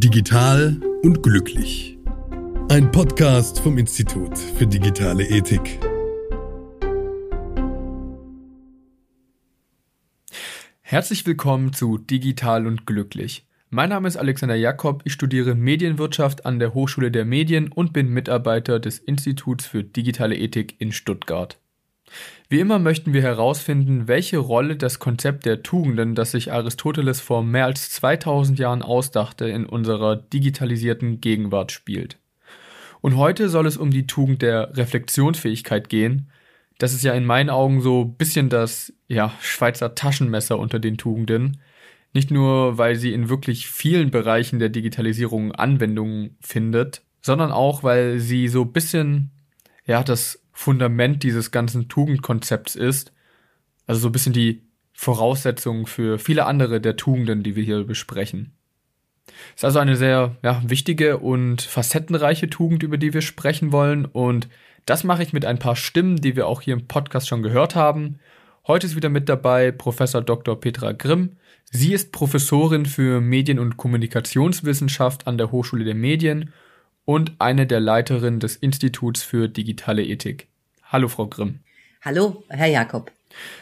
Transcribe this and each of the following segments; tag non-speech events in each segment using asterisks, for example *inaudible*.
Digital und glücklich. Ein Podcast vom Institut für digitale Ethik. Herzlich willkommen zu Digital und glücklich. Mein Name ist Alexander Jakob, ich studiere Medienwirtschaft an der Hochschule der Medien und bin Mitarbeiter des Instituts für digitale Ethik in Stuttgart. Wie immer möchten wir herausfinden, welche Rolle das Konzept der Tugenden, das sich Aristoteles vor mehr als 2000 Jahren ausdachte, in unserer digitalisierten Gegenwart spielt. Und heute soll es um die Tugend der Reflexionsfähigkeit gehen. Das ist ja in meinen Augen so ein bisschen das ja, Schweizer Taschenmesser unter den Tugenden. Nicht nur, weil sie in wirklich vielen Bereichen der Digitalisierung Anwendungen findet, sondern auch, weil sie so ein bisschen ja, das Fundament dieses ganzen Tugendkonzepts ist. Also so ein bisschen die Voraussetzung für viele andere der Tugenden, die wir hier besprechen. Ist also eine sehr ja, wichtige und facettenreiche Tugend, über die wir sprechen wollen. Und das mache ich mit ein paar Stimmen, die wir auch hier im Podcast schon gehört haben. Heute ist wieder mit dabei Professor Dr. Petra Grimm. Sie ist Professorin für Medien- und Kommunikationswissenschaft an der Hochschule der Medien und eine der Leiterinnen des Instituts für digitale Ethik. Hallo, Frau Grimm. Hallo, Herr Jakob.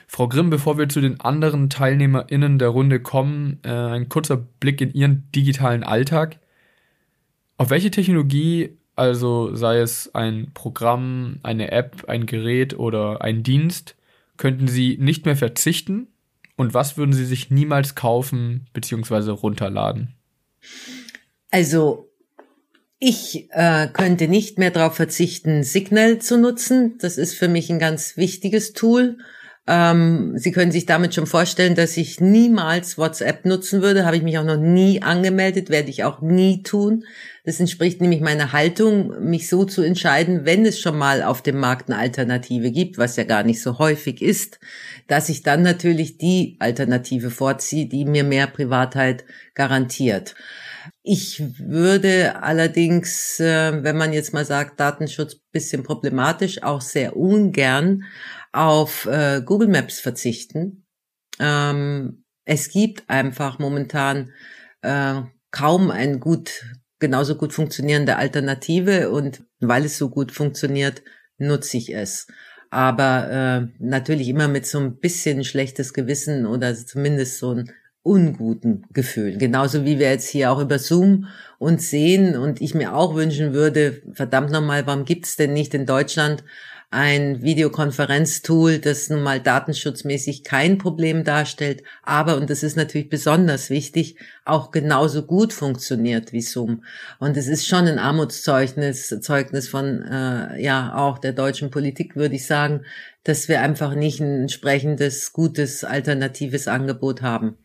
Frau Grimm, bevor wir zu den anderen TeilnehmerInnen der Runde kommen, äh, ein kurzer Blick in Ihren digitalen Alltag. Auf welche Technologie, also sei es ein Programm, eine App, ein Gerät oder ein Dienst, könnten Sie nicht mehr verzichten? Und was würden Sie sich niemals kaufen bzw. runterladen? Also ich äh, könnte nicht mehr darauf verzichten, Signal zu nutzen. Das ist für mich ein ganz wichtiges Tool. Ähm, Sie können sich damit schon vorstellen, dass ich niemals WhatsApp nutzen würde. Habe ich mich auch noch nie angemeldet, werde ich auch nie tun. Das entspricht nämlich meiner Haltung, mich so zu entscheiden, wenn es schon mal auf dem Markt eine Alternative gibt, was ja gar nicht so häufig ist, dass ich dann natürlich die Alternative vorziehe, die mir mehr Privatheit garantiert. Ich würde allerdings, äh, wenn man jetzt mal sagt, Datenschutz bisschen problematisch, auch sehr ungern auf äh, Google Maps verzichten. Ähm, es gibt einfach momentan äh, kaum ein gut, genauso gut funktionierende Alternative und weil es so gut funktioniert, nutze ich es. Aber natürlich immer mit so ein bisschen schlechtes Gewissen oder zumindest so ein unguten Gefühlen. Genauso wie wir jetzt hier auch über Zoom uns sehen und ich mir auch wünschen würde, verdammt nochmal, warum gibt's denn nicht in Deutschland ein Videokonferenztool, das nun mal datenschutzmäßig kein Problem darstellt, aber, und das ist natürlich besonders wichtig, auch genauso gut funktioniert wie Zoom. Und es ist schon ein Armutszeugnis, Zeugnis von, äh, ja, auch der deutschen Politik, würde ich sagen, dass wir einfach nicht ein entsprechendes, gutes, alternatives Angebot haben.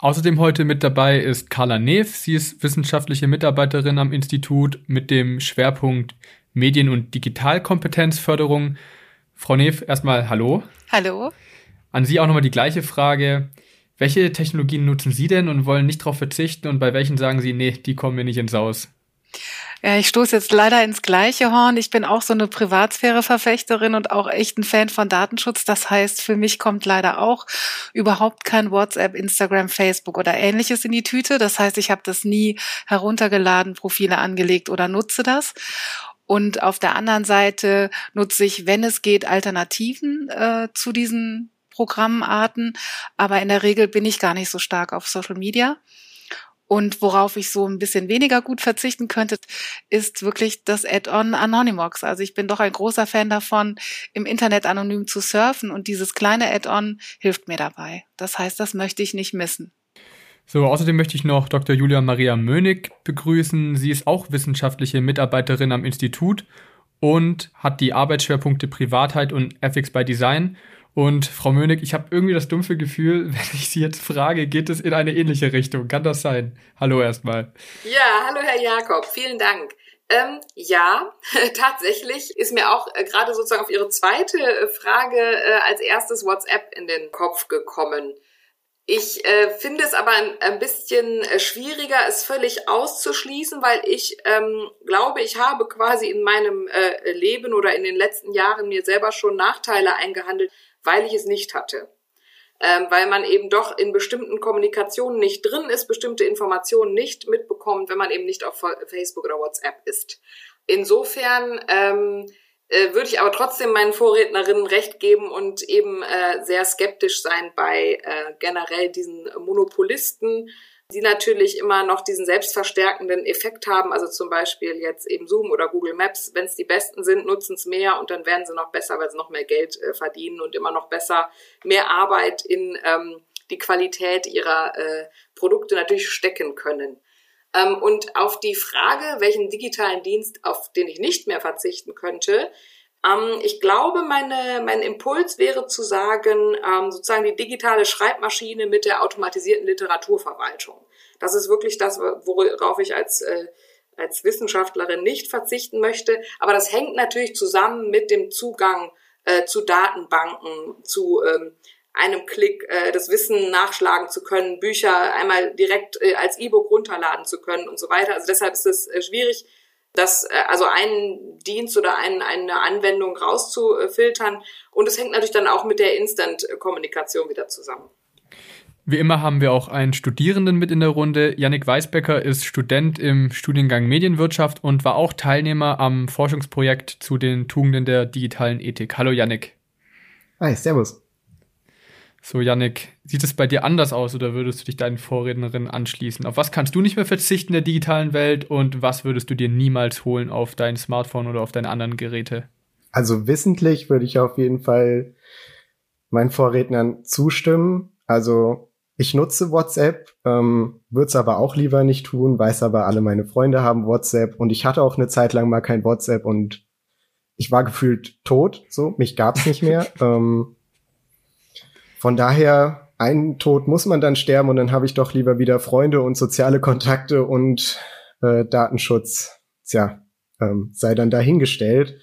Außerdem heute mit dabei ist Carla Neef. Sie ist wissenschaftliche Mitarbeiterin am Institut mit dem Schwerpunkt Medien- und Digitalkompetenzförderung. Frau Neef, erstmal Hallo. Hallo. An Sie auch nochmal die gleiche Frage. Welche Technologien nutzen Sie denn und wollen nicht darauf verzichten und bei welchen sagen Sie, nee, die kommen mir nicht ins Haus? Ja, ich stoße jetzt leider ins gleiche Horn. Ich bin auch so eine Privatsphäre-Verfechterin und auch echt ein Fan von Datenschutz. Das heißt, für mich kommt leider auch überhaupt kein WhatsApp, Instagram, Facebook oder ähnliches in die Tüte. Das heißt, ich habe das nie heruntergeladen, Profile angelegt oder nutze das. Und auf der anderen Seite nutze ich, wenn es geht, Alternativen äh, zu diesen Programmarten. Aber in der Regel bin ich gar nicht so stark auf Social Media. Und worauf ich so ein bisschen weniger gut verzichten könnte, ist wirklich das Add-on Anonymox. Also ich bin doch ein großer Fan davon, im Internet anonym zu surfen und dieses kleine Add-on hilft mir dabei. Das heißt, das möchte ich nicht missen. So, außerdem möchte ich noch Dr. Julia Maria Mönig begrüßen. Sie ist auch wissenschaftliche Mitarbeiterin am Institut und hat die Arbeitsschwerpunkte Privatheit und Ethics by Design und Frau Mönig, ich habe irgendwie das dumpfe Gefühl, *laughs* wenn ich Sie jetzt frage, geht es in eine ähnliche Richtung? Kann das sein? Hallo erstmal. Ja, hallo Herr Jakob, vielen Dank. Ähm, ja, *laughs* tatsächlich ist mir auch äh, gerade sozusagen auf Ihre zweite äh, Frage äh, als erstes WhatsApp in den Kopf gekommen. Ich äh, finde es aber ein, ein bisschen äh, schwieriger, es völlig auszuschließen, weil ich ähm, glaube, ich habe quasi in meinem Leben oder in den letzten Jahren mir selber schon Nachteile eingehandelt, weil ich es nicht hatte. ähm, weil man eben doch in bestimmten Kommunikationen nicht drin ist, bestimmte Informationen nicht mitbekommt, wenn man eben nicht auf Facebook oder WhatsApp ist. Insofern ähm, äh, würde ich aber trotzdem meinen Vorrednerinnen recht geben und eben äh, sehr skeptisch sein bei äh, generell diesen Monopolisten, die natürlich immer noch diesen selbstverstärkenden Effekt haben. Also zum Beispiel jetzt eben Zoom oder Google Maps. Wenn es die Besten sind, nutzen es mehr und dann werden sie noch besser, weil sie noch mehr Geld äh, verdienen und immer noch besser mehr Arbeit in ähm, die Qualität ihrer äh, Produkte natürlich stecken können. Ähm, und auf die Frage, welchen digitalen Dienst, auf den ich nicht mehr verzichten könnte, ähm, ich glaube, meine, mein Impuls wäre zu sagen, ähm, sozusagen die digitale Schreibmaschine mit der automatisierten Literaturverwaltung. Das ist wirklich das, worauf ich als, äh, als Wissenschaftlerin nicht verzichten möchte. Aber das hängt natürlich zusammen mit dem Zugang äh, zu Datenbanken, zu ähm, einem Klick äh, das Wissen nachschlagen zu können, Bücher einmal direkt äh, als E-Book runterladen zu können und so weiter. Also deshalb ist es äh, schwierig, das äh, also einen Dienst oder ein, eine Anwendung rauszufiltern. Und es hängt natürlich dann auch mit der Instant-Kommunikation wieder zusammen. Wie immer haben wir auch einen Studierenden mit in der Runde. Yannick Weisbecker ist Student im Studiengang Medienwirtschaft und war auch Teilnehmer am Forschungsprojekt zu den Tugenden der digitalen Ethik. Hallo Yannick. Hi, Servus. So, Yannick, sieht es bei dir anders aus oder würdest du dich deinen Vorrednerinnen anschließen? Auf was kannst du nicht mehr verzichten in der digitalen Welt und was würdest du dir niemals holen auf dein Smartphone oder auf deine anderen Geräte? Also wissentlich würde ich auf jeden Fall meinen Vorrednern zustimmen. Also ich nutze WhatsApp, ähm, würde es aber auch lieber nicht tun, weiß aber, alle meine Freunde haben WhatsApp und ich hatte auch eine Zeit lang mal kein WhatsApp und ich war gefühlt tot, so, mich gab's nicht mehr. *laughs* ähm, von daher, einen Tod muss man dann sterben und dann habe ich doch lieber wieder Freunde und soziale Kontakte und äh, Datenschutz. Tja, ähm, sei dann dahingestellt.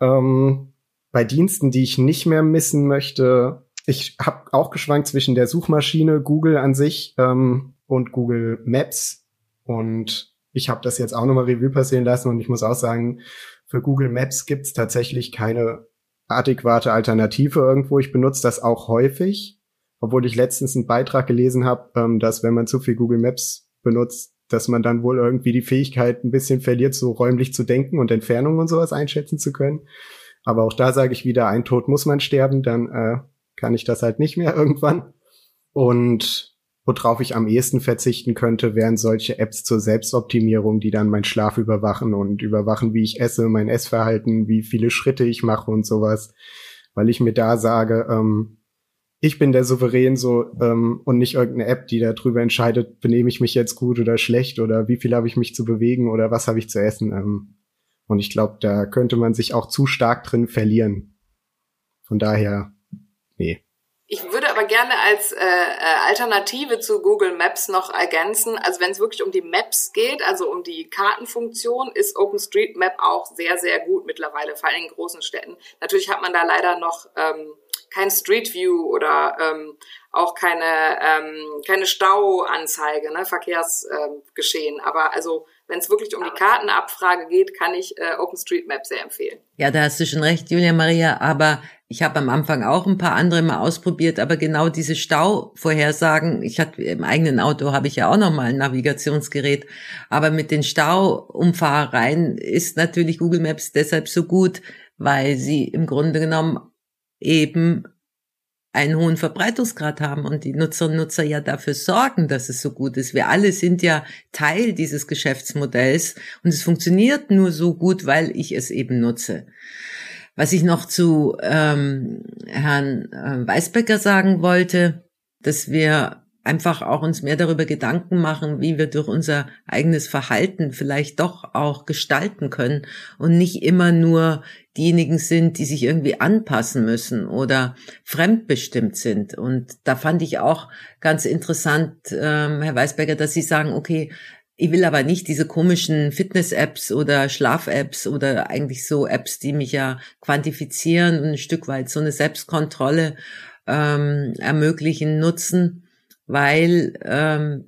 Ähm, bei Diensten, die ich nicht mehr missen möchte, ich habe auch geschwankt zwischen der Suchmaschine Google an sich ähm, und Google Maps und ich habe das jetzt auch nochmal Revue passieren lassen und ich muss auch sagen, für Google Maps gibt's tatsächlich keine adäquate Alternative irgendwo. Ich benutze das auch häufig, obwohl ich letztens einen Beitrag gelesen habe, ähm, dass wenn man zu viel Google Maps benutzt, dass man dann wohl irgendwie die Fähigkeit ein bisschen verliert, so räumlich zu denken und Entfernungen und sowas einschätzen zu können. Aber auch da sage ich wieder, ein Tod muss man sterben, dann äh, kann ich das halt nicht mehr *laughs* irgendwann. Und Worauf ich am ehesten verzichten könnte, wären solche Apps zur Selbstoptimierung, die dann meinen Schlaf überwachen und überwachen, wie ich esse, mein Essverhalten, wie viele Schritte ich mache und sowas. Weil ich mir da sage, ähm, ich bin der Souverän so ähm, und nicht irgendeine App, die darüber entscheidet, benehme ich mich jetzt gut oder schlecht oder wie viel habe ich mich zu bewegen oder was habe ich zu essen. Ähm, und ich glaube, da könnte man sich auch zu stark drin verlieren. Von daher, nee. Ich würde aber gerne als äh, äh, Alternative zu Google Maps noch ergänzen, also wenn es wirklich um die Maps geht, also um die Kartenfunktion, ist OpenStreetMap auch sehr, sehr gut mittlerweile, vor allem in großen Städten. Natürlich hat man da leider noch ähm, kein Street View oder ähm, auch keine, ähm, keine Stauanzeige, ne, Verkehrsgeschehen. Ähm, aber also wenn es wirklich um die Kartenabfrage geht, kann ich äh, OpenStreetMap sehr empfehlen. Ja, da hast du schon recht, Julia Maria, aber ich habe am Anfang auch ein paar andere mal ausprobiert, aber genau diese Stauvorhersagen, ich hatte im eigenen Auto habe ich ja auch noch mal ein Navigationsgerät, aber mit den Stauumfahrereien ist natürlich Google Maps deshalb so gut, weil sie im Grunde genommen eben einen hohen Verbreitungsgrad haben und die Nutzerinnen und Nutzer ja dafür sorgen, dass es so gut ist. Wir alle sind ja Teil dieses Geschäftsmodells und es funktioniert nur so gut, weil ich es eben nutze. Was ich noch zu ähm, Herrn äh, Weisbecker sagen wollte, dass wir einfach auch uns mehr darüber Gedanken machen, wie wir durch unser eigenes Verhalten vielleicht doch auch gestalten können und nicht immer nur diejenigen sind, die sich irgendwie anpassen müssen oder fremdbestimmt sind. Und da fand ich auch ganz interessant, ähm, Herr Weisberger, dass Sie sagen, okay, ich will aber nicht diese komischen Fitness-Apps oder Schlaf-Apps oder eigentlich so Apps, die mich ja quantifizieren und ein Stück weit so eine Selbstkontrolle ähm, ermöglichen, nutzen, weil ähm,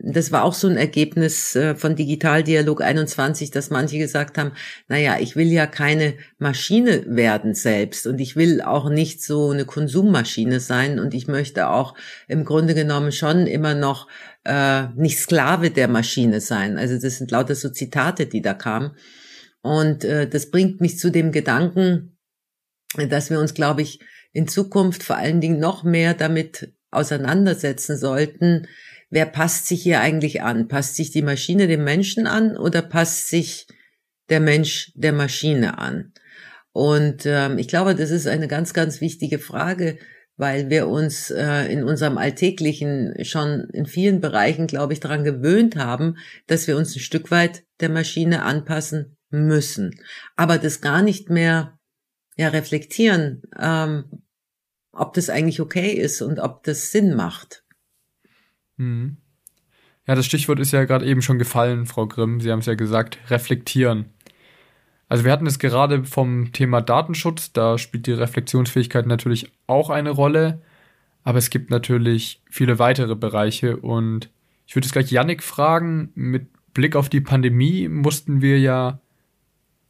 das war auch so ein Ergebnis äh, von Digitaldialog 21, dass manche gesagt haben, naja, ich will ja keine Maschine werden selbst und ich will auch nicht so eine Konsummaschine sein und ich möchte auch im Grunde genommen schon immer noch äh, nicht Sklave der Maschine sein. Also das sind lauter so Zitate, die da kamen. Und äh, das bringt mich zu dem Gedanken, dass wir uns, glaube ich, in Zukunft vor allen Dingen noch mehr damit auseinandersetzen sollten, wer passt sich hier eigentlich an? Passt sich die Maschine dem Menschen an oder passt sich der Mensch der Maschine an? Und ähm, ich glaube, das ist eine ganz, ganz wichtige Frage, weil wir uns äh, in unserem Alltäglichen schon in vielen Bereichen, glaube ich, daran gewöhnt haben, dass wir uns ein Stück weit der Maschine anpassen müssen. Aber das gar nicht mehr ja, reflektieren, ähm, ob das eigentlich okay ist und ob das Sinn macht. Mhm. Ja, das Stichwort ist ja gerade eben schon gefallen, Frau Grimm. Sie haben es ja gesagt, reflektieren. Also wir hatten es gerade vom Thema Datenschutz, da spielt die Reflexionsfähigkeit natürlich auch eine Rolle, aber es gibt natürlich viele weitere Bereiche und ich würde jetzt gleich Yannick fragen, mit Blick auf die Pandemie mussten wir ja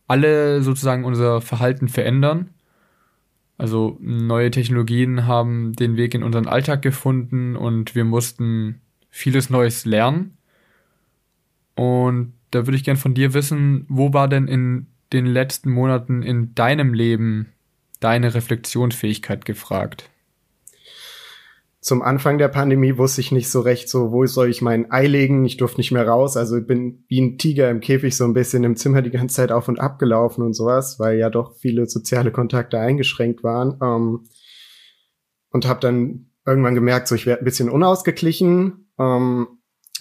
alle sozusagen unser Verhalten verändern. Also neue Technologien haben den Weg in unseren Alltag gefunden und wir mussten vieles Neues lernen. Und da würde ich gern von dir wissen, wo war denn in den letzten Monaten in deinem Leben deine Reflexionsfähigkeit gefragt? Zum Anfang der Pandemie wusste ich nicht so recht, so wo soll ich mein Ei legen? Ich durfte nicht mehr raus. Also bin wie ein Tiger im Käfig so ein bisschen im Zimmer die ganze Zeit auf und ab gelaufen und sowas, weil ja doch viele soziale Kontakte eingeschränkt waren. Ähm, und habe dann irgendwann gemerkt, so ich werde ein bisschen unausgeglichen. Ähm,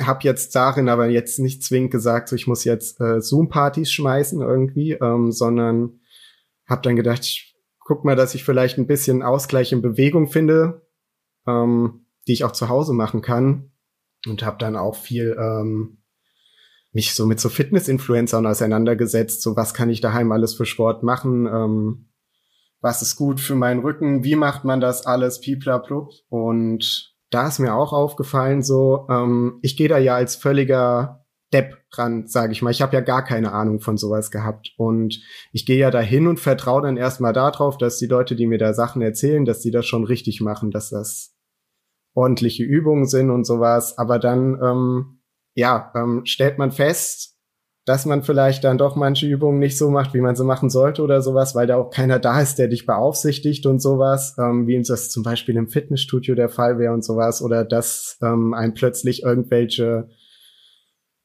habe jetzt darin aber jetzt nicht zwingend gesagt, so ich muss jetzt äh, Zoom-Partys schmeißen irgendwie, ähm, sondern habe dann gedacht, ich guck mal, dass ich vielleicht ein bisschen Ausgleich in Bewegung finde, ähm, die ich auch zu Hause machen kann. Und habe dann auch viel ähm, mich so mit so Fitness-Influencern auseinandergesetzt. So was kann ich daheim alles für Sport machen? Ähm, was ist gut für meinen Rücken? Wie macht man das alles? Piplablub. Und da ist mir auch aufgefallen, so ähm, ich gehe da ja als völliger Depp ran, sage ich mal. Ich habe ja gar keine Ahnung von sowas gehabt. Und ich gehe ja dahin und vertraue dann erstmal darauf, dass die Leute, die mir da Sachen erzählen, dass die das schon richtig machen, dass das ordentliche Übungen sind und sowas. Aber dann, ähm, ja, ähm, stellt man fest, dass man vielleicht dann doch manche Übungen nicht so macht, wie man sie machen sollte oder sowas, weil da auch keiner da ist, der dich beaufsichtigt und sowas, ähm, wie uns das zum Beispiel im Fitnessstudio der Fall wäre und sowas, oder dass ähm, einem plötzlich irgendwelche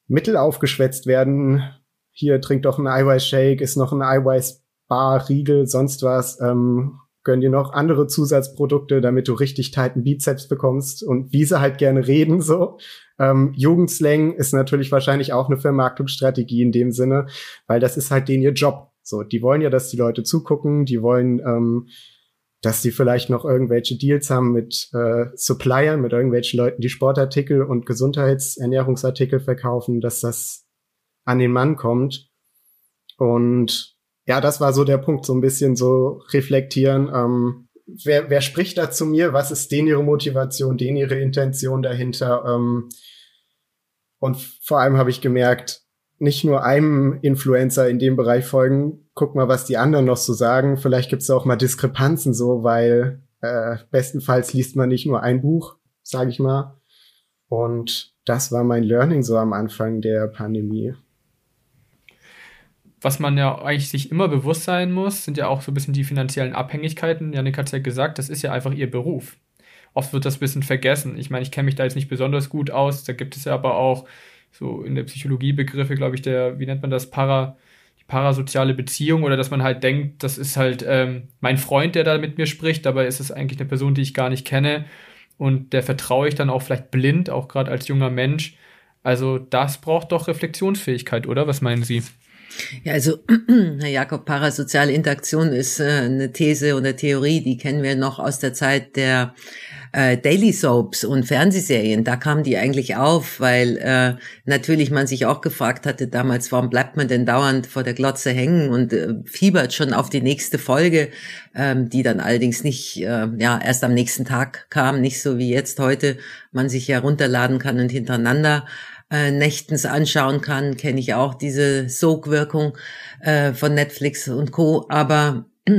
Mittel aufgeschwätzt werden. Hier trinkt doch ein Eiweißshake, ist noch ein Eiweißbar, Riegel, sonst was. Ähm, gönn dir noch andere Zusatzprodukte, damit du richtig tighten Bizeps bekommst und wie sie halt gerne reden, so. Ähm, Jugendslang ist natürlich wahrscheinlich auch eine Vermarktungsstrategie in dem Sinne, weil das ist halt denen ihr Job. So, die wollen ja, dass die Leute zugucken, die wollen, ähm, dass die vielleicht noch irgendwelche Deals haben mit äh, Suppliern, mit irgendwelchen Leuten, die Sportartikel und Gesundheitsernährungsartikel verkaufen, dass das an den Mann kommt. Und ja, das war so der Punkt, so ein bisschen so reflektieren. Ähm, wer, wer spricht da zu mir? Was ist denen ihre Motivation, denen ihre Intention dahinter? Ähm, und vor allem habe ich gemerkt, nicht nur einem Influencer in dem Bereich folgen, guck mal, was die anderen noch so sagen. Vielleicht gibt es auch mal Diskrepanzen so, weil äh, bestenfalls liest man nicht nur ein Buch, sage ich mal. Und das war mein Learning so am Anfang der Pandemie was man ja eigentlich sich immer bewusst sein muss, sind ja auch so ein bisschen die finanziellen Abhängigkeiten. Janik hat es ja gesagt, das ist ja einfach ihr Beruf. Oft wird das ein bisschen vergessen. Ich meine, ich kenne mich da jetzt nicht besonders gut aus. Da gibt es ja aber auch so in der Psychologie Begriffe, glaube ich, der, wie nennt man das, Para, die parasoziale Beziehung oder dass man halt denkt, das ist halt ähm, mein Freund, der da mit mir spricht, dabei ist es eigentlich eine Person, die ich gar nicht kenne und der vertraue ich dann auch vielleicht blind, auch gerade als junger Mensch. Also das braucht doch Reflexionsfähigkeit, oder? Was meinen Sie? Ja, also *clears throat* Herr Jakob, parasoziale Interaktion ist äh, eine These oder Theorie, die kennen wir noch aus der Zeit der äh, Daily Soaps und Fernsehserien. Da kam die eigentlich auf, weil äh, natürlich man sich auch gefragt hatte damals, warum bleibt man denn dauernd vor der Glotze hängen und äh, fiebert schon auf die nächste Folge, ähm, die dann allerdings nicht äh, ja erst am nächsten Tag kam, nicht so wie jetzt heute man sich ja runterladen kann und hintereinander äh, nächtens anschauen kann, kenne ich auch diese Sogwirkung äh, von Netflix und Co. Aber *clears throat*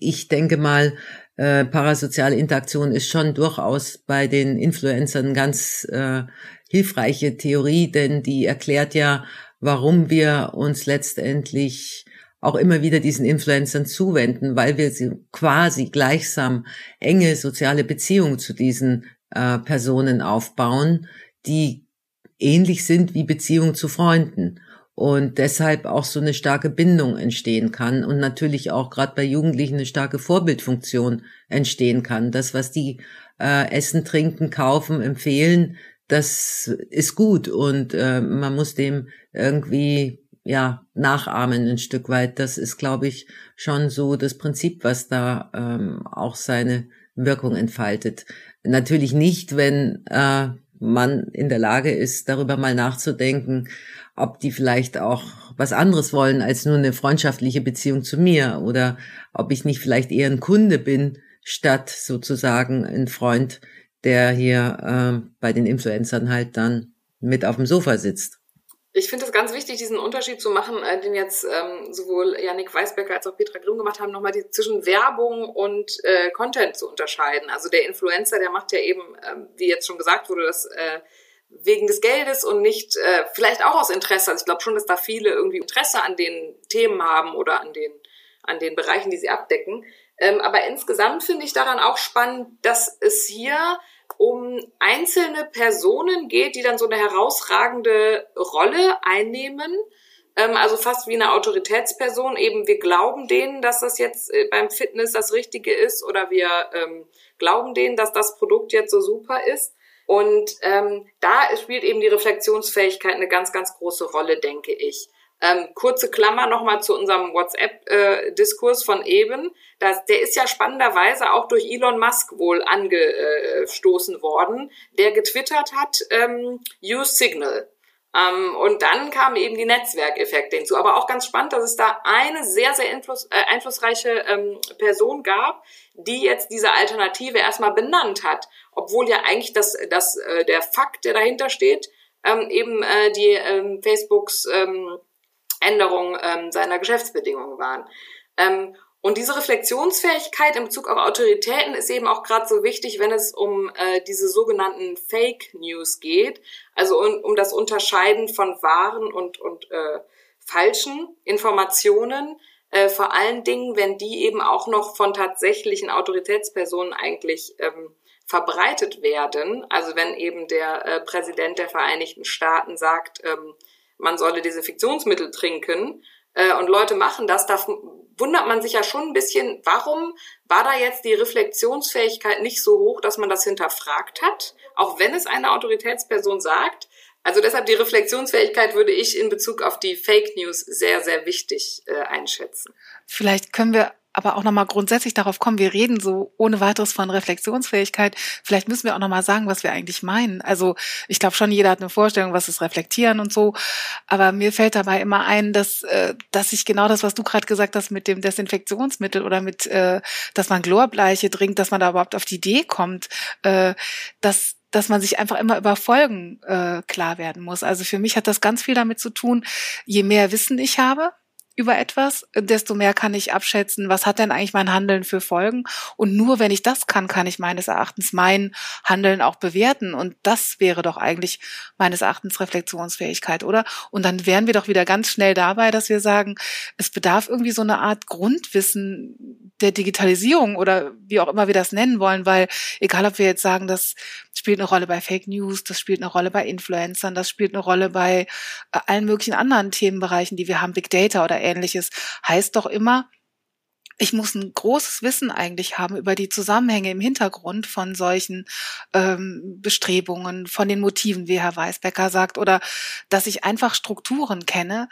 ich denke mal, äh, parasoziale Interaktion ist schon durchaus bei den Influencern ganz äh, hilfreiche Theorie, denn die erklärt ja, warum wir uns letztendlich auch immer wieder diesen Influencern zuwenden, weil wir sie quasi gleichsam enge soziale Beziehungen zu diesen äh, Personen aufbauen, die ähnlich sind wie Beziehungen zu Freunden und deshalb auch so eine starke Bindung entstehen kann und natürlich auch gerade bei Jugendlichen eine starke Vorbildfunktion entstehen kann. Das, was die äh, essen, trinken, kaufen, empfehlen, das ist gut und äh, man muss dem irgendwie ja nachahmen ein Stück weit. Das ist, glaube ich, schon so das Prinzip, was da ähm, auch seine Wirkung entfaltet. Natürlich nicht, wenn äh, man in der Lage ist, darüber mal nachzudenken, ob die vielleicht auch was anderes wollen als nur eine freundschaftliche Beziehung zu mir oder ob ich nicht vielleicht eher ein Kunde bin, statt sozusagen ein Freund, der hier äh, bei den Influencern halt dann mit auf dem Sofa sitzt. Ich finde es ganz wichtig, diesen Unterschied zu machen, äh, den jetzt ähm, sowohl Janik Weisbecker als auch Petra Grimm gemacht haben, nochmal die, zwischen Werbung und äh, Content zu unterscheiden. Also der Influencer, der macht ja eben, ähm, wie jetzt schon gesagt wurde, das äh, wegen des Geldes und nicht äh, vielleicht auch aus Interesse. Also ich glaube schon, dass da viele irgendwie Interesse an den Themen haben oder an den an den Bereichen, die sie abdecken. Ähm, aber insgesamt finde ich daran auch spannend, dass es hier um einzelne Personen geht, die dann so eine herausragende Rolle einnehmen. Ähm, also fast wie eine Autoritätsperson. Eben wir glauben denen, dass das jetzt äh, beim Fitness das Richtige ist oder wir ähm, glauben denen, dass das Produkt jetzt so super ist. Und ähm, da spielt eben die Reflexionsfähigkeit eine ganz, ganz große Rolle, denke ich. Ähm, kurze Klammer nochmal zu unserem WhatsApp-Diskurs äh, von eben. Das, der ist ja spannenderweise auch durch Elon Musk wohl angestoßen worden, der getwittert hat, ähm, Use Signal. Ähm, und dann kamen eben die Netzwerkeffekte hinzu. Aber auch ganz spannend, dass es da eine sehr, sehr einfluss, äh, einflussreiche ähm, Person gab, die jetzt diese Alternative erstmal benannt hat, obwohl ja eigentlich das, das, äh, der Fakt, der dahinter steht, ähm, eben äh, die ähm, Facebooks ähm, Änderung ähm, seiner Geschäftsbedingungen waren. Ähm, und diese Reflexionsfähigkeit in Bezug auf Autoritäten ist eben auch gerade so wichtig, wenn es um äh, diese sogenannten Fake News geht, also um, um das Unterscheiden von wahren und, und äh, falschen Informationen, äh, vor allen Dingen, wenn die eben auch noch von tatsächlichen Autoritätspersonen eigentlich ähm, verbreitet werden. Also wenn eben der äh, Präsident der Vereinigten Staaten sagt, ähm, man solle Desinfektionsmittel trinken äh, und Leute machen das, da wundert man sich ja schon ein bisschen, warum war da jetzt die Reflexionsfähigkeit nicht so hoch, dass man das hinterfragt hat, auch wenn es eine Autoritätsperson sagt. Also deshalb die Reflexionsfähigkeit würde ich in Bezug auf die Fake News sehr, sehr wichtig äh, einschätzen. Vielleicht können wir aber auch nochmal grundsätzlich darauf kommen, wir reden so ohne weiteres von Reflexionsfähigkeit. Vielleicht müssen wir auch nochmal sagen, was wir eigentlich meinen. Also ich glaube schon, jeder hat eine Vorstellung, was ist Reflektieren und so. Aber mir fällt dabei immer ein, dass, äh, dass ich genau das, was du gerade gesagt hast mit dem Desinfektionsmittel oder mit, äh, dass man Chlorbleiche trinkt, dass man da überhaupt auf die Idee kommt, äh, dass dass man sich einfach immer über Folgen äh, klar werden muss. Also für mich hat das ganz viel damit zu tun, je mehr Wissen ich habe, über etwas, desto mehr kann ich abschätzen, was hat denn eigentlich mein Handeln für Folgen. Und nur wenn ich das kann, kann ich meines Erachtens mein Handeln auch bewerten. Und das wäre doch eigentlich meines Erachtens Reflexionsfähigkeit, oder? Und dann wären wir doch wieder ganz schnell dabei, dass wir sagen, es bedarf irgendwie so eine Art Grundwissen der Digitalisierung oder wie auch immer wir das nennen wollen, weil egal ob wir jetzt sagen, das spielt eine Rolle bei Fake News, das spielt eine Rolle bei Influencern, das spielt eine Rolle bei äh, allen möglichen anderen Themenbereichen, die wir haben, Big Data oder ähnliches, heißt doch immer, ich muss ein großes Wissen eigentlich haben über die Zusammenhänge im Hintergrund von solchen ähm, Bestrebungen, von den Motiven, wie Herr Weisbecker sagt, oder dass ich einfach Strukturen kenne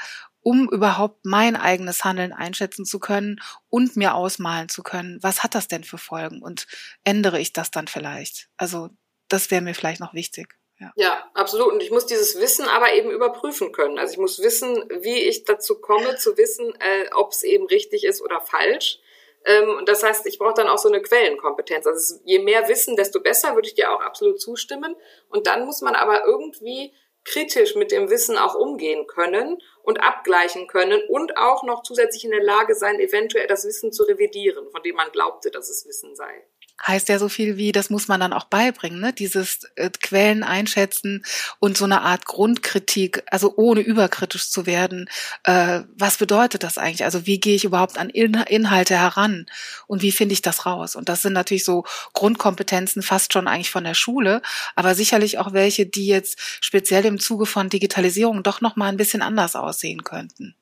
um überhaupt mein eigenes Handeln einschätzen zu können und mir ausmalen zu können, was hat das denn für Folgen und ändere ich das dann vielleicht? Also das wäre mir vielleicht noch wichtig. Ja. ja, absolut. Und ich muss dieses Wissen aber eben überprüfen können. Also ich muss wissen, wie ich dazu komme, zu wissen, äh, ob es eben richtig ist oder falsch. Ähm, und das heißt, ich brauche dann auch so eine Quellenkompetenz. Also je mehr Wissen, desto besser, würde ich dir auch absolut zustimmen. Und dann muss man aber irgendwie kritisch mit dem Wissen auch umgehen können und abgleichen können und auch noch zusätzlich in der Lage sein, eventuell das Wissen zu revidieren, von dem man glaubte, dass es Wissen sei heißt ja so viel wie, das muss man dann auch beibringen, ne? Dieses äh, Quellen einschätzen und so eine Art Grundkritik, also ohne überkritisch zu werden. Äh, was bedeutet das eigentlich? Also wie gehe ich überhaupt an In Inhalte heran und wie finde ich das raus? Und das sind natürlich so Grundkompetenzen fast schon eigentlich von der Schule, aber sicherlich auch welche, die jetzt speziell im Zuge von Digitalisierung doch noch mal ein bisschen anders aussehen könnten.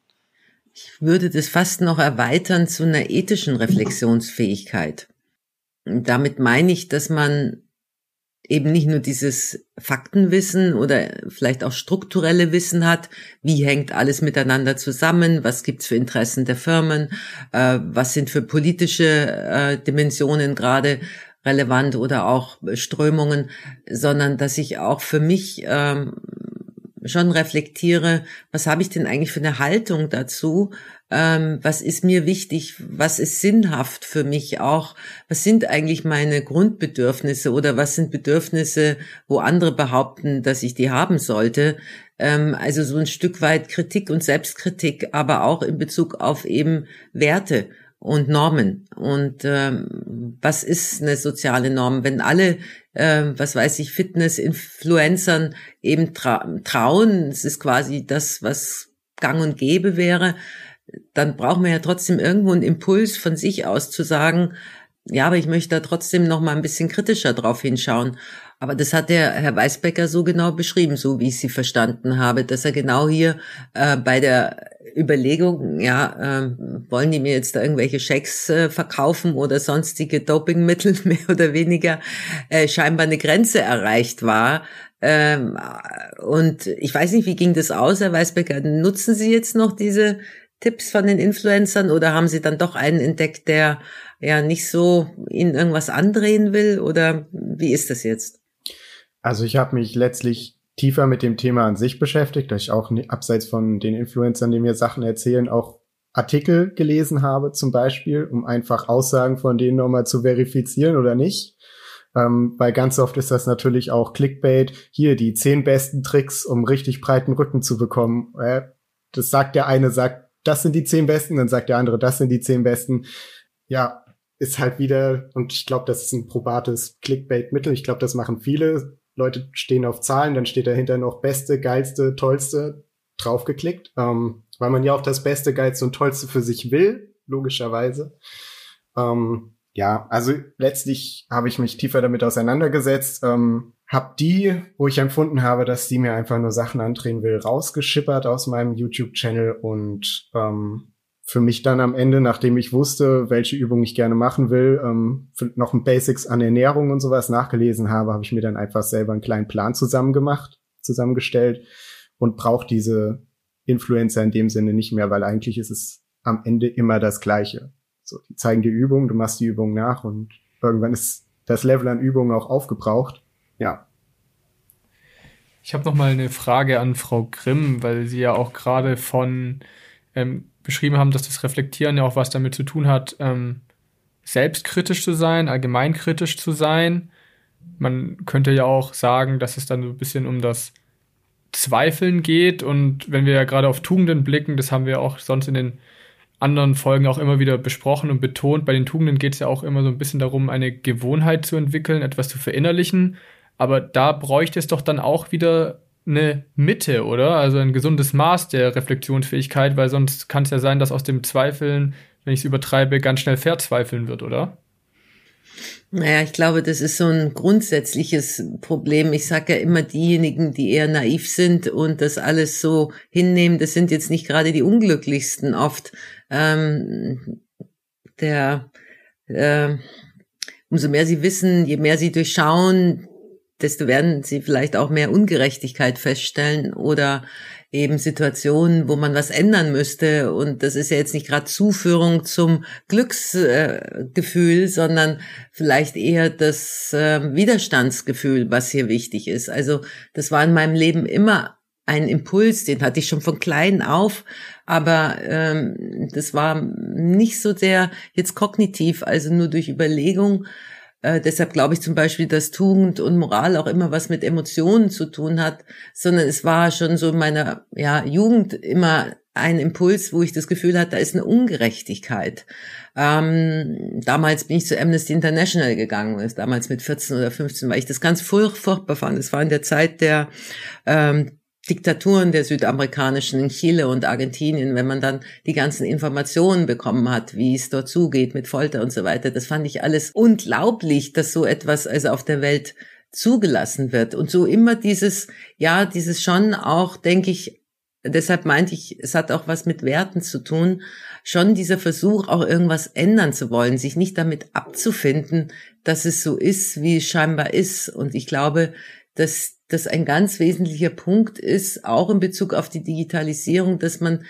Ich würde das fast noch erweitern zu einer ethischen Reflexionsfähigkeit. Damit meine ich, dass man eben nicht nur dieses Faktenwissen oder vielleicht auch strukturelle Wissen hat, wie hängt alles miteinander zusammen, was gibt's für Interessen der Firmen, äh, was sind für politische äh, Dimensionen gerade relevant oder auch Strömungen, sondern dass ich auch für mich ähm, schon reflektiere, was habe ich denn eigentlich für eine Haltung dazu, ähm, was ist mir wichtig, was ist sinnhaft für mich auch, was sind eigentlich meine Grundbedürfnisse oder was sind Bedürfnisse, wo andere behaupten, dass ich die haben sollte. Ähm, also so ein Stück weit Kritik und Selbstkritik, aber auch in Bezug auf eben Werte und Normen. Und ähm, was ist eine soziale Norm? Wenn alle, äh, was weiß ich, Fitness-Influencern eben tra trauen, es ist quasi das, was gang und gäbe wäre, dann brauchen wir ja trotzdem irgendwo einen Impuls von sich aus zu sagen, ja, aber ich möchte da trotzdem noch mal ein bisschen kritischer drauf hinschauen. Aber das hat der Herr Weisbecker so genau beschrieben, so wie ich sie verstanden habe, dass er genau hier äh, bei der Überlegung, ja, äh, wollen die mir jetzt da irgendwelche Schecks äh, verkaufen oder sonstige Dopingmittel *laughs* mehr oder weniger, äh, scheinbar eine Grenze erreicht war. Ähm, und ich weiß nicht, wie ging das aus, Herr Weisbecker? Nutzen Sie jetzt noch diese Tipps von den Influencern oder haben Sie dann doch einen entdeckt, der ja nicht so Ihnen irgendwas andrehen will oder wie ist das jetzt? Also ich habe mich letztlich tiefer mit dem Thema an sich beschäftigt, dass ich auch abseits von den Influencern, die mir Sachen erzählen, auch Artikel gelesen habe zum Beispiel, um einfach Aussagen von denen nochmal zu verifizieren oder nicht. Ähm, weil ganz oft ist das natürlich auch Clickbait. Hier die zehn besten Tricks, um richtig breiten Rücken zu bekommen. Äh, das sagt der eine, sagt das sind die zehn besten, dann sagt der andere, das sind die zehn besten. Ja, ist halt wieder, und ich glaube, das ist ein probates Clickbait-Mittel. Ich glaube, das machen viele. Leute stehen auf Zahlen, dann steht dahinter noch beste, geilste, tollste draufgeklickt, ähm, weil man ja auch das Beste, geilste und tollste für sich will, logischerweise. Ähm, ja, also letztlich habe ich mich tiefer damit auseinandergesetzt. Ähm, hab die, wo ich empfunden habe, dass die mir einfach nur Sachen andrehen will, rausgeschippert aus meinem YouTube-Channel und ähm, für mich dann am Ende, nachdem ich wusste, welche Übung ich gerne machen will, ähm, noch ein Basics an Ernährung und sowas nachgelesen habe, habe ich mir dann einfach selber einen kleinen Plan zusammengemacht, zusammengestellt und brauche diese Influencer in dem Sinne nicht mehr, weil eigentlich ist es am Ende immer das Gleiche. So, die zeigen die Übung, du machst die Übung nach und irgendwann ist das Level an Übungen auch aufgebraucht ja. Ich habe noch mal eine Frage an Frau Grimm, weil Sie ja auch gerade von ähm, beschrieben haben, dass das Reflektieren ja auch was damit zu tun hat, ähm, selbstkritisch zu sein, allgemeinkritisch zu sein. Man könnte ja auch sagen, dass es dann so ein bisschen um das Zweifeln geht. Und wenn wir ja gerade auf Tugenden blicken, das haben wir auch sonst in den anderen Folgen auch immer wieder besprochen und betont. Bei den Tugenden geht es ja auch immer so ein bisschen darum, eine Gewohnheit zu entwickeln, etwas zu verinnerlichen. Aber da bräuchte es doch dann auch wieder eine Mitte, oder? Also ein gesundes Maß der Reflexionsfähigkeit, weil sonst kann es ja sein, dass aus dem Zweifeln, wenn ich es übertreibe, ganz schnell verzweifeln wird, oder? Naja, ich glaube, das ist so ein grundsätzliches Problem. Ich sage ja immer, diejenigen, die eher naiv sind und das alles so hinnehmen, das sind jetzt nicht gerade die unglücklichsten oft. Ähm, der, äh, umso mehr sie wissen, je mehr sie durchschauen, desto werden sie vielleicht auch mehr Ungerechtigkeit feststellen oder eben Situationen, wo man was ändern müsste. Und das ist ja jetzt nicht gerade Zuführung zum Glücksgefühl, sondern vielleicht eher das äh, Widerstandsgefühl, was hier wichtig ist. Also das war in meinem Leben immer ein Impuls, den hatte ich schon von klein auf, aber ähm, das war nicht so sehr jetzt kognitiv, also nur durch Überlegung. Äh, deshalb glaube ich zum Beispiel, dass Tugend und Moral auch immer was mit Emotionen zu tun hat, sondern es war schon so in meiner ja, Jugend immer ein Impuls, wo ich das Gefühl hatte, da ist eine Ungerechtigkeit. Ähm, damals bin ich zu Amnesty International gegangen, damals mit 14 oder 15, weil ich das ganz furchtbar fand. Es war in der Zeit der ähm, Diktaturen der südamerikanischen in Chile und Argentinien, wenn man dann die ganzen Informationen bekommen hat, wie es dort zugeht mit Folter und so weiter. Das fand ich alles unglaublich, dass so etwas also auf der Welt zugelassen wird. Und so immer dieses, ja, dieses schon auch, denke ich, deshalb meinte ich, es hat auch was mit Werten zu tun, schon dieser Versuch, auch irgendwas ändern zu wollen, sich nicht damit abzufinden, dass es so ist, wie es scheinbar ist. Und ich glaube, dass das ein ganz wesentlicher Punkt ist, auch in Bezug auf die Digitalisierung, dass man,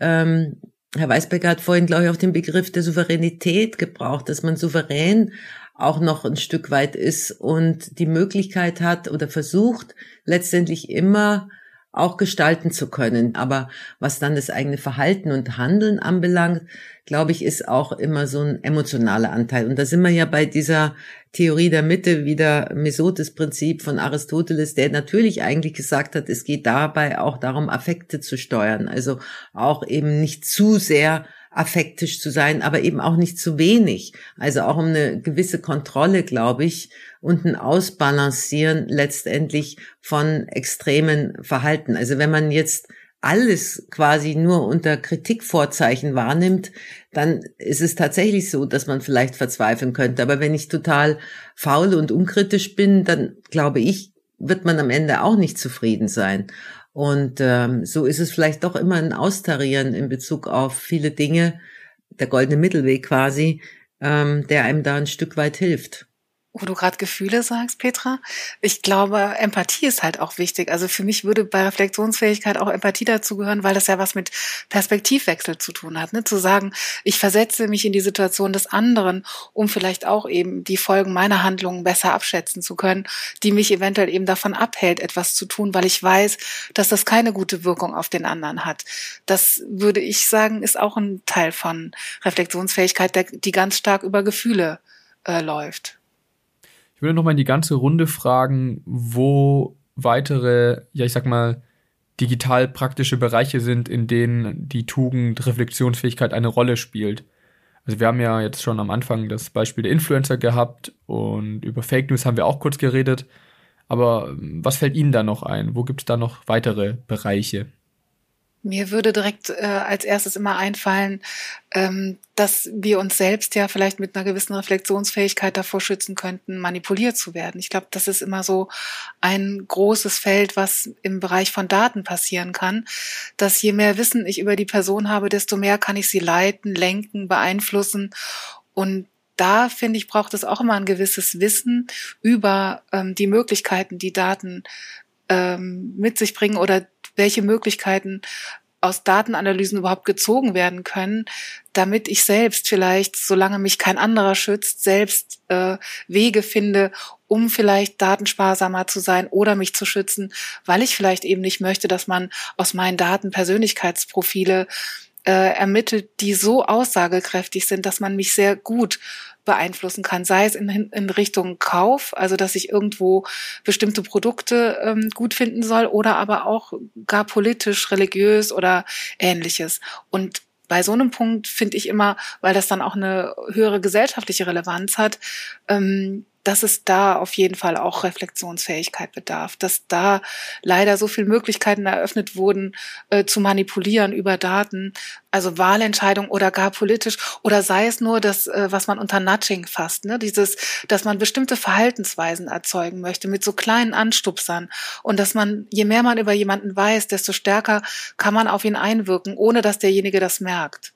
ähm, Herr Weisberger hat vorhin, glaube ich, auch den Begriff der Souveränität gebraucht, dass man souverän auch noch ein Stück weit ist und die Möglichkeit hat oder versucht, letztendlich immer auch gestalten zu können. Aber was dann das eigene Verhalten und Handeln anbelangt, glaube ich, ist auch immer so ein emotionaler Anteil. Und da sind wir ja bei dieser Theorie der Mitte wieder Mesotes Prinzip von Aristoteles, der natürlich eigentlich gesagt hat, es geht dabei auch darum, Affekte zu steuern. Also auch eben nicht zu sehr affektisch zu sein, aber eben auch nicht zu wenig. Also auch um eine gewisse Kontrolle, glaube ich, und ein Ausbalancieren letztendlich von extremen Verhalten. Also wenn man jetzt alles quasi nur unter Kritikvorzeichen wahrnimmt, dann ist es tatsächlich so, dass man vielleicht verzweifeln könnte. Aber wenn ich total faul und unkritisch bin, dann glaube ich, wird man am Ende auch nicht zufrieden sein. Und ähm, so ist es vielleicht doch immer ein Austarieren in Bezug auf viele Dinge, der goldene Mittelweg quasi, ähm, der einem da ein Stück weit hilft wo du gerade Gefühle sagst, Petra. Ich glaube, Empathie ist halt auch wichtig. Also für mich würde bei Reflexionsfähigkeit auch Empathie dazugehören, weil das ja was mit Perspektivwechsel zu tun hat. Ne? Zu sagen, ich versetze mich in die Situation des anderen, um vielleicht auch eben die Folgen meiner Handlungen besser abschätzen zu können, die mich eventuell eben davon abhält, etwas zu tun, weil ich weiß, dass das keine gute Wirkung auf den anderen hat. Das würde ich sagen, ist auch ein Teil von Reflexionsfähigkeit, die ganz stark über Gefühle äh, läuft. Ich würde nochmal in die ganze Runde fragen, wo weitere, ja, ich sag mal, digital praktische Bereiche sind, in denen die Tugend Reflexionsfähigkeit eine Rolle spielt. Also wir haben ja jetzt schon am Anfang das Beispiel der Influencer gehabt und über Fake News haben wir auch kurz geredet. Aber was fällt Ihnen da noch ein? Wo gibt es da noch weitere Bereiche? Mir würde direkt äh, als erstes immer einfallen, ähm, dass wir uns selbst ja vielleicht mit einer gewissen Reflexionsfähigkeit davor schützen könnten, manipuliert zu werden. Ich glaube, das ist immer so ein großes Feld, was im Bereich von Daten passieren kann, dass je mehr Wissen ich über die Person habe, desto mehr kann ich sie leiten, lenken, beeinflussen und da finde ich, braucht es auch immer ein gewisses Wissen über ähm, die Möglichkeiten, die Daten ähm, mit sich bringen oder welche Möglichkeiten aus Datenanalysen überhaupt gezogen werden können, damit ich selbst vielleicht, solange mich kein anderer schützt, selbst äh, Wege finde, um vielleicht datensparsamer zu sein oder mich zu schützen, weil ich vielleicht eben nicht möchte, dass man aus meinen Daten Persönlichkeitsprofile äh, ermittelt, die so aussagekräftig sind, dass man mich sehr gut beeinflussen kann, sei es in, in Richtung Kauf, also dass ich irgendwo bestimmte Produkte ähm, gut finden soll oder aber auch gar politisch, religiös oder ähnliches. Und bei so einem Punkt finde ich immer, weil das dann auch eine höhere gesellschaftliche Relevanz hat, ähm, dass es da auf jeden Fall auch Reflexionsfähigkeit bedarf, dass da leider so viele Möglichkeiten eröffnet wurden, äh, zu manipulieren über Daten, also Wahlentscheidungen oder gar politisch, oder sei es nur das, äh, was man unter Nudging fasst, ne? dieses, dass man bestimmte Verhaltensweisen erzeugen möchte mit so kleinen Anstupsern und dass man, je mehr man über jemanden weiß, desto stärker kann man auf ihn einwirken, ohne dass derjenige das merkt.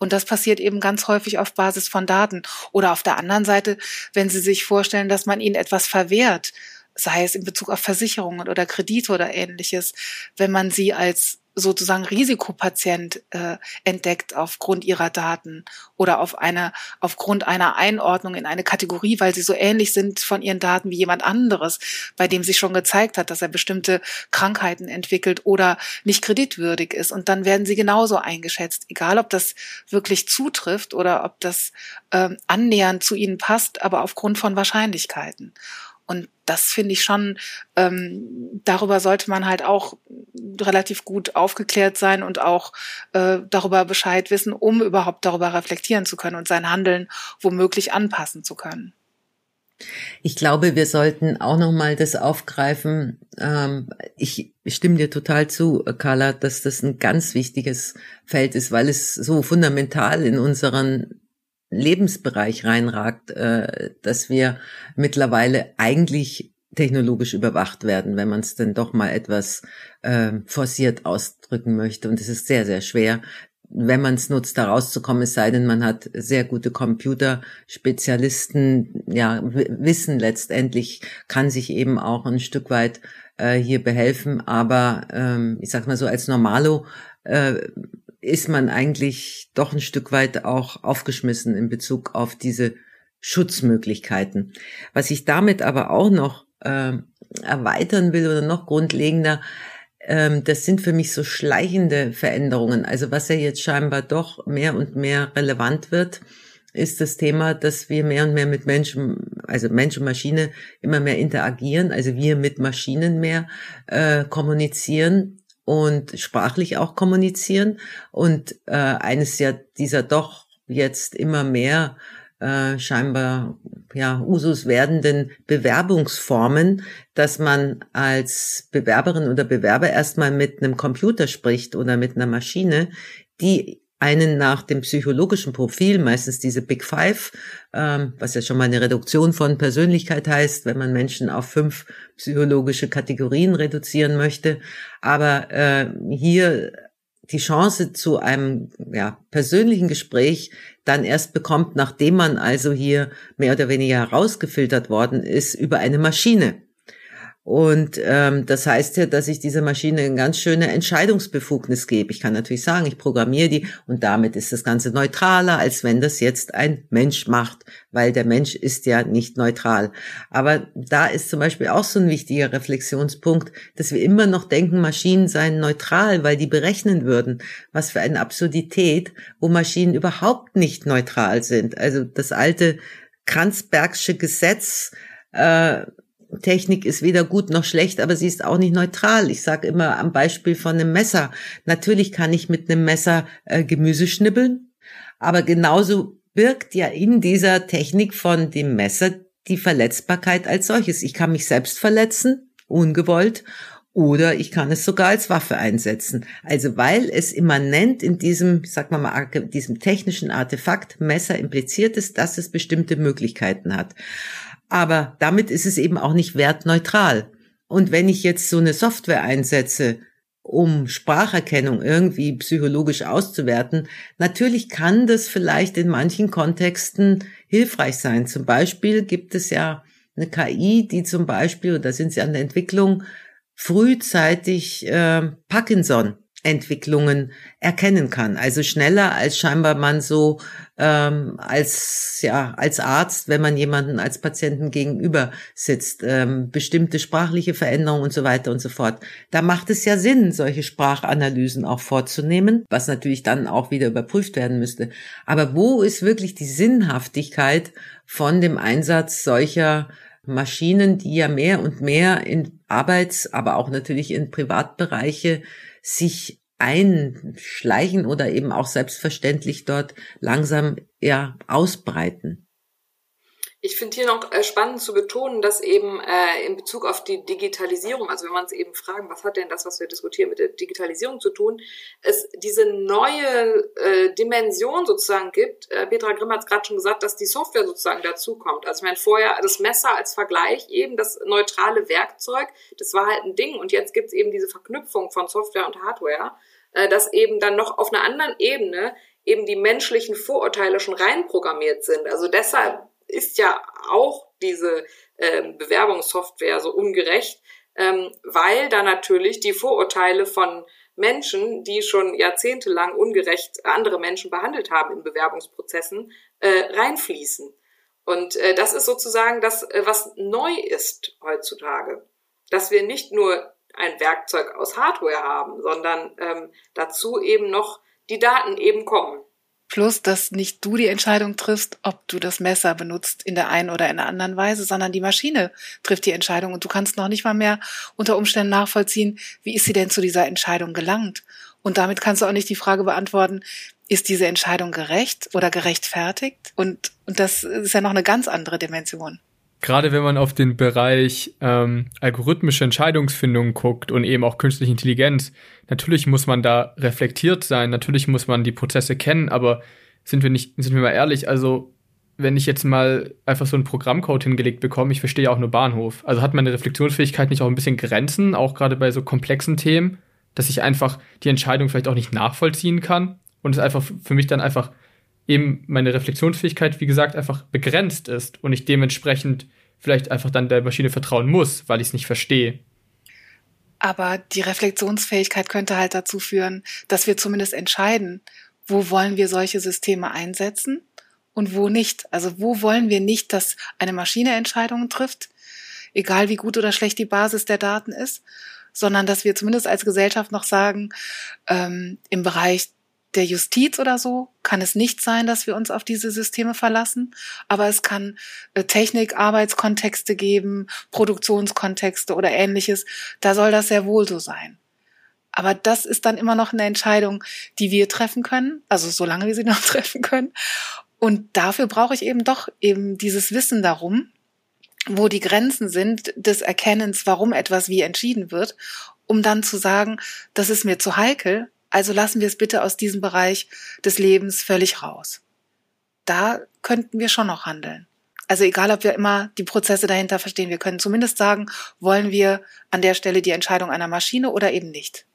Und das passiert eben ganz häufig auf Basis von Daten. Oder auf der anderen Seite, wenn Sie sich vorstellen, dass man ihnen etwas verwehrt, sei es in Bezug auf Versicherungen oder Kredite oder ähnliches, wenn man sie als sozusagen Risikopatient äh, entdeckt aufgrund ihrer Daten oder auf eine, aufgrund einer Einordnung in eine Kategorie, weil sie so ähnlich sind von ihren Daten wie jemand anderes, bei dem sich schon gezeigt hat, dass er bestimmte Krankheiten entwickelt oder nicht kreditwürdig ist. Und dann werden sie genauso eingeschätzt, egal ob das wirklich zutrifft oder ob das ähm, annähernd zu ihnen passt, aber aufgrund von Wahrscheinlichkeiten. Und das finde ich schon, ähm, darüber sollte man halt auch relativ gut aufgeklärt sein und auch äh, darüber Bescheid wissen, um überhaupt darüber reflektieren zu können und sein Handeln womöglich anpassen zu können. Ich glaube, wir sollten auch noch mal das aufgreifen. Ähm, ich stimme dir total zu, Carla, dass das ein ganz wichtiges Feld ist, weil es so fundamental in unseren Lebensbereich reinragt, äh, dass wir mittlerweile eigentlich technologisch überwacht werden, wenn man es denn doch mal etwas äh, forciert ausdrücken möchte. Und es ist sehr, sehr schwer, wenn man es nutzt, da rauszukommen, es sei denn, man hat sehr gute Computerspezialisten, ja, Wissen letztendlich, kann sich eben auch ein Stück weit äh, hier behelfen. Aber ähm, ich sag mal so, als Normalo äh, ist man eigentlich doch ein Stück weit auch aufgeschmissen in Bezug auf diese Schutzmöglichkeiten. Was ich damit aber auch noch äh, erweitern will oder noch grundlegender, ähm, das sind für mich so schleichende Veränderungen. Also was ja jetzt scheinbar doch mehr und mehr relevant wird, ist das Thema, dass wir mehr und mehr mit Menschen, also Mensch und Maschine immer mehr interagieren, also wir mit Maschinen mehr äh, kommunizieren und sprachlich auch kommunizieren. Und äh, eines ja dieser doch jetzt immer mehr äh, scheinbar ja Usus werdenden Bewerbungsformen, dass man als Bewerberin oder Bewerber erstmal mit einem Computer spricht oder mit einer Maschine, die einen nach dem psychologischen Profil, meistens diese Big Five, ähm, was ja schon mal eine Reduktion von Persönlichkeit heißt, wenn man Menschen auf fünf psychologische Kategorien reduzieren möchte. Aber äh, hier die Chance zu einem ja, persönlichen Gespräch dann erst bekommt, nachdem man also hier mehr oder weniger herausgefiltert worden ist über eine Maschine. Und ähm, das heißt ja, dass ich dieser Maschine eine ganz schöne Entscheidungsbefugnis gebe. Ich kann natürlich sagen, ich programmiere die und damit ist das Ganze neutraler, als wenn das jetzt ein Mensch macht, weil der Mensch ist ja nicht neutral. Aber da ist zum Beispiel auch so ein wichtiger Reflexionspunkt, dass wir immer noch denken, Maschinen seien neutral, weil die berechnen würden. Was für eine Absurdität, wo Maschinen überhaupt nicht neutral sind. Also das alte Kranzbergsche Gesetz, äh, Technik ist weder gut noch schlecht, aber sie ist auch nicht neutral. Ich sage immer am Beispiel von einem Messer. Natürlich kann ich mit einem Messer äh, Gemüse schnibbeln, aber genauso birgt ja in dieser Technik von dem Messer die Verletzbarkeit als solches. Ich kann mich selbst verletzen, ungewollt, oder ich kann es sogar als Waffe einsetzen. Also weil es immanent in diesem, sag mal mal, diesem technischen Artefakt Messer impliziert ist, dass es bestimmte Möglichkeiten hat. Aber damit ist es eben auch nicht wertneutral. Und wenn ich jetzt so eine Software einsetze, um Spracherkennung irgendwie psychologisch auszuwerten, natürlich kann das vielleicht in manchen Kontexten hilfreich sein. Zum Beispiel gibt es ja eine KI, die zum Beispiel, oder sind sie an der Entwicklung, frühzeitig äh, Parkinson Entwicklungen erkennen kann. Also schneller als scheinbar man so ähm, als ja als Arzt, wenn man jemanden als Patienten gegenüber sitzt, ähm, bestimmte sprachliche Veränderungen und so weiter und so fort. Da macht es ja Sinn, solche Sprachanalysen auch vorzunehmen, was natürlich dann auch wieder überprüft werden müsste. Aber wo ist wirklich die Sinnhaftigkeit von dem Einsatz solcher Maschinen, die ja mehr und mehr in Arbeits-, aber auch natürlich in Privatbereiche sich einschleichen oder eben auch selbstverständlich dort langsam ja ausbreiten. Ich finde hier noch äh, spannend zu betonen, dass eben äh, in Bezug auf die Digitalisierung, also wenn wir uns eben fragen, was hat denn das, was wir diskutieren, mit der Digitalisierung zu tun, es diese neue äh, Dimension sozusagen gibt. Äh, Petra Grimm hat es gerade schon gesagt, dass die Software sozusagen dazukommt. Also ich meine, vorher das Messer als Vergleich eben, das neutrale Werkzeug, das war halt ein Ding und jetzt gibt es eben diese Verknüpfung von Software und Hardware, äh, dass eben dann noch auf einer anderen Ebene eben die menschlichen Vorurteile schon reinprogrammiert sind. Also deshalb ist ja auch diese ähm, Bewerbungssoftware so ungerecht, ähm, weil da natürlich die Vorurteile von Menschen, die schon jahrzehntelang ungerecht andere Menschen behandelt haben in Bewerbungsprozessen, äh, reinfließen. Und äh, das ist sozusagen das, äh, was neu ist heutzutage. Dass wir nicht nur ein Werkzeug aus Hardware haben, sondern ähm, dazu eben noch die Daten eben kommen. Plus, dass nicht du die Entscheidung triffst, ob du das Messer benutzt in der einen oder in der anderen Weise, sondern die Maschine trifft die Entscheidung und du kannst noch nicht mal mehr unter Umständen nachvollziehen, wie ist sie denn zu dieser Entscheidung gelangt. Und damit kannst du auch nicht die Frage beantworten, ist diese Entscheidung gerecht oder gerechtfertigt? Und, und das ist ja noch eine ganz andere Dimension gerade wenn man auf den Bereich ähm, algorithmische Entscheidungsfindung guckt und eben auch künstliche Intelligenz, natürlich muss man da reflektiert sein, natürlich muss man die Prozesse kennen, aber sind wir nicht, sind wir mal ehrlich, also wenn ich jetzt mal einfach so einen Programmcode hingelegt bekomme, ich verstehe ja auch nur Bahnhof. Also hat meine Reflexionsfähigkeit nicht auch ein bisschen Grenzen, auch gerade bei so komplexen Themen, dass ich einfach die Entscheidung vielleicht auch nicht nachvollziehen kann und es einfach für mich dann einfach eben meine Reflexionsfähigkeit, wie gesagt, einfach begrenzt ist und ich dementsprechend vielleicht einfach dann der Maschine vertrauen muss, weil ich es nicht verstehe. Aber die Reflexionsfähigkeit könnte halt dazu führen, dass wir zumindest entscheiden, wo wollen wir solche Systeme einsetzen und wo nicht. Also wo wollen wir nicht, dass eine Maschine Entscheidungen trifft, egal wie gut oder schlecht die Basis der Daten ist, sondern dass wir zumindest als Gesellschaft noch sagen, ähm, im Bereich der Justiz oder so kann es nicht sein, dass wir uns auf diese Systeme verlassen, aber es kann äh, Technik, Arbeitskontexte geben, Produktionskontexte oder ähnliches. Da soll das sehr wohl so sein. Aber das ist dann immer noch eine Entscheidung, die wir treffen können, also solange wir sie *laughs* noch treffen können. Und dafür brauche ich eben doch eben dieses Wissen darum, wo die Grenzen sind des Erkennens, warum etwas wie entschieden wird, um dann zu sagen, das ist mir zu heikel, also lassen wir es bitte aus diesem Bereich des Lebens völlig raus. Da könnten wir schon noch handeln. Also egal, ob wir immer die Prozesse dahinter verstehen, wir können zumindest sagen, wollen wir an der Stelle die Entscheidung einer Maschine oder eben nicht.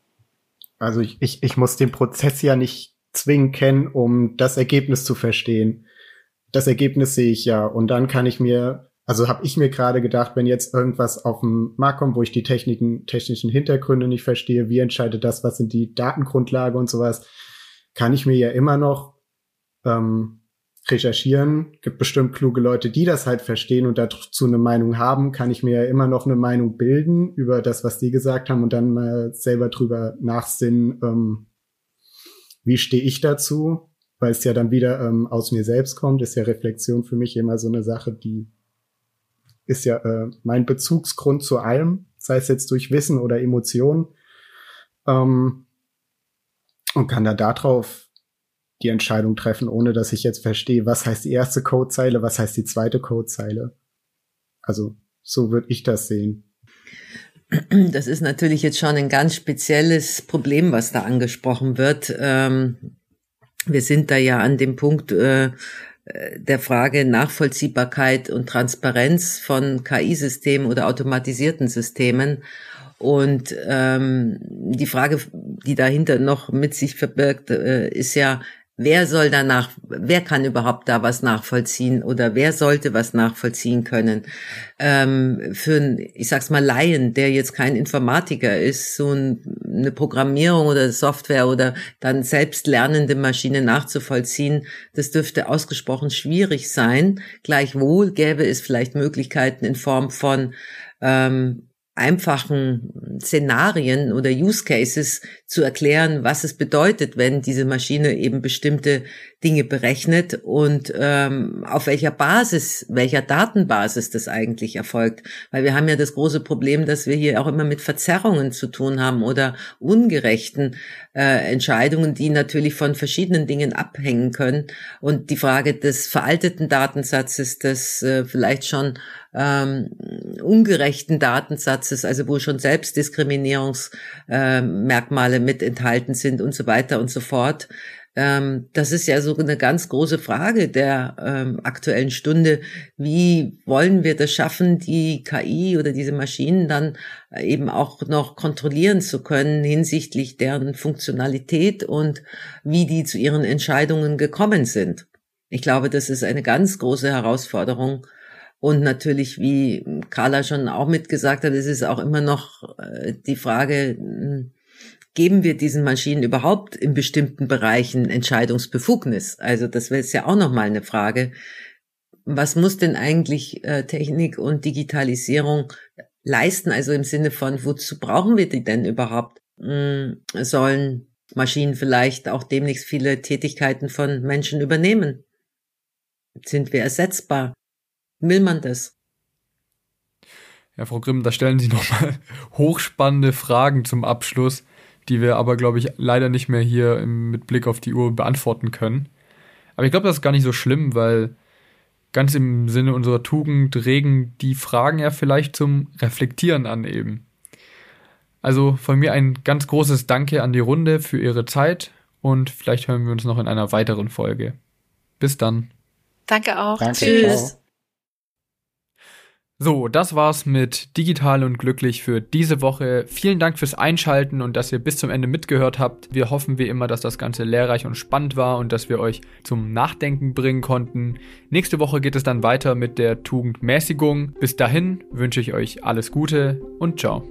Also ich, ich, ich muss den Prozess ja nicht zwingend kennen, um das Ergebnis zu verstehen. Das Ergebnis sehe ich ja und dann kann ich mir also habe ich mir gerade gedacht, wenn jetzt irgendwas auf den Markt kommt, wo ich die Techniken, technischen Hintergründe nicht verstehe, wie entscheidet das, was sind die Datengrundlage und sowas, kann ich mir ja immer noch ähm, recherchieren. Gibt bestimmt kluge Leute, die das halt verstehen und dazu eine Meinung haben, kann ich mir ja immer noch eine Meinung bilden über das, was die gesagt haben und dann mal selber drüber nachsinnen, ähm, wie stehe ich dazu, weil es ja dann wieder ähm, aus mir selbst kommt, ist ja Reflexion für mich immer so eine Sache, die ist ja äh, mein Bezugsgrund zu allem, sei es jetzt durch Wissen oder Emotionen. Ähm, und kann da darauf die Entscheidung treffen, ohne dass ich jetzt verstehe, was heißt die erste Codezeile, was heißt die zweite Codezeile. Also so würde ich das sehen. Das ist natürlich jetzt schon ein ganz spezielles Problem, was da angesprochen wird. Ähm, wir sind da ja an dem Punkt, äh, der Frage Nachvollziehbarkeit und Transparenz von KI-Systemen oder automatisierten Systemen. Und ähm, die Frage, die dahinter noch mit sich verbirgt, äh, ist ja, Wer soll danach, wer kann überhaupt da was nachvollziehen oder wer sollte was nachvollziehen können? Ähm, für einen, ich sag's mal, Laien, der jetzt kein Informatiker ist, so ein, eine Programmierung oder Software oder dann selbst lernende Maschine nachzuvollziehen, das dürfte ausgesprochen schwierig sein. Gleichwohl gäbe es vielleicht Möglichkeiten in Form von ähm, einfachen Szenarien oder Use Cases zu erklären, was es bedeutet, wenn diese Maschine eben bestimmte Dinge berechnet und ähm, auf welcher Basis, welcher Datenbasis das eigentlich erfolgt. Weil wir haben ja das große Problem, dass wir hier auch immer mit Verzerrungen zu tun haben oder ungerechten äh, Entscheidungen, die natürlich von verschiedenen Dingen abhängen können. Und die Frage des veralteten Datensatzes, des äh, vielleicht schon ähm, ungerechten Datensatzes, also wo schon Selbstdiskriminierungsmerkmale äh, mit enthalten sind und so weiter und so fort. Ähm, das ist ja so eine ganz große Frage der ähm, aktuellen Stunde. Wie wollen wir das schaffen, die KI oder diese Maschinen dann eben auch noch kontrollieren zu können hinsichtlich deren Funktionalität und wie die zu ihren Entscheidungen gekommen sind? Ich glaube, das ist eine ganz große Herausforderung und natürlich, wie Carla schon auch mitgesagt hat, es ist auch immer noch äh, die Frage, hm, geben wir diesen Maschinen überhaupt in bestimmten Bereichen Entscheidungsbefugnis? Also das wäre ja auch nochmal eine Frage. Was muss denn eigentlich äh, Technik und Digitalisierung leisten? Also im Sinne von, wozu brauchen wir die denn überhaupt? Hm, sollen Maschinen vielleicht auch demnächst viele Tätigkeiten von Menschen übernehmen? Sind wir ersetzbar? Will man das? Ja, Frau Grimm, da stellen Sie *laughs* nochmal hochspannende Fragen zum Abschluss, die wir aber, glaube ich, leider nicht mehr hier mit Blick auf die Uhr beantworten können. Aber ich glaube, das ist gar nicht so schlimm, weil ganz im Sinne unserer Tugend regen die Fragen ja vielleicht zum Reflektieren an eben. Also von mir ein ganz großes Danke an die Runde für Ihre Zeit und vielleicht hören wir uns noch in einer weiteren Folge. Bis dann. Danke auch. Danke, Tschüss. So, das war's mit Digital und Glücklich für diese Woche. Vielen Dank fürs Einschalten und dass ihr bis zum Ende mitgehört habt. Wir hoffen wie immer, dass das Ganze lehrreich und spannend war und dass wir euch zum Nachdenken bringen konnten. Nächste Woche geht es dann weiter mit der Tugend Mäßigung. Bis dahin wünsche ich euch alles Gute und ciao.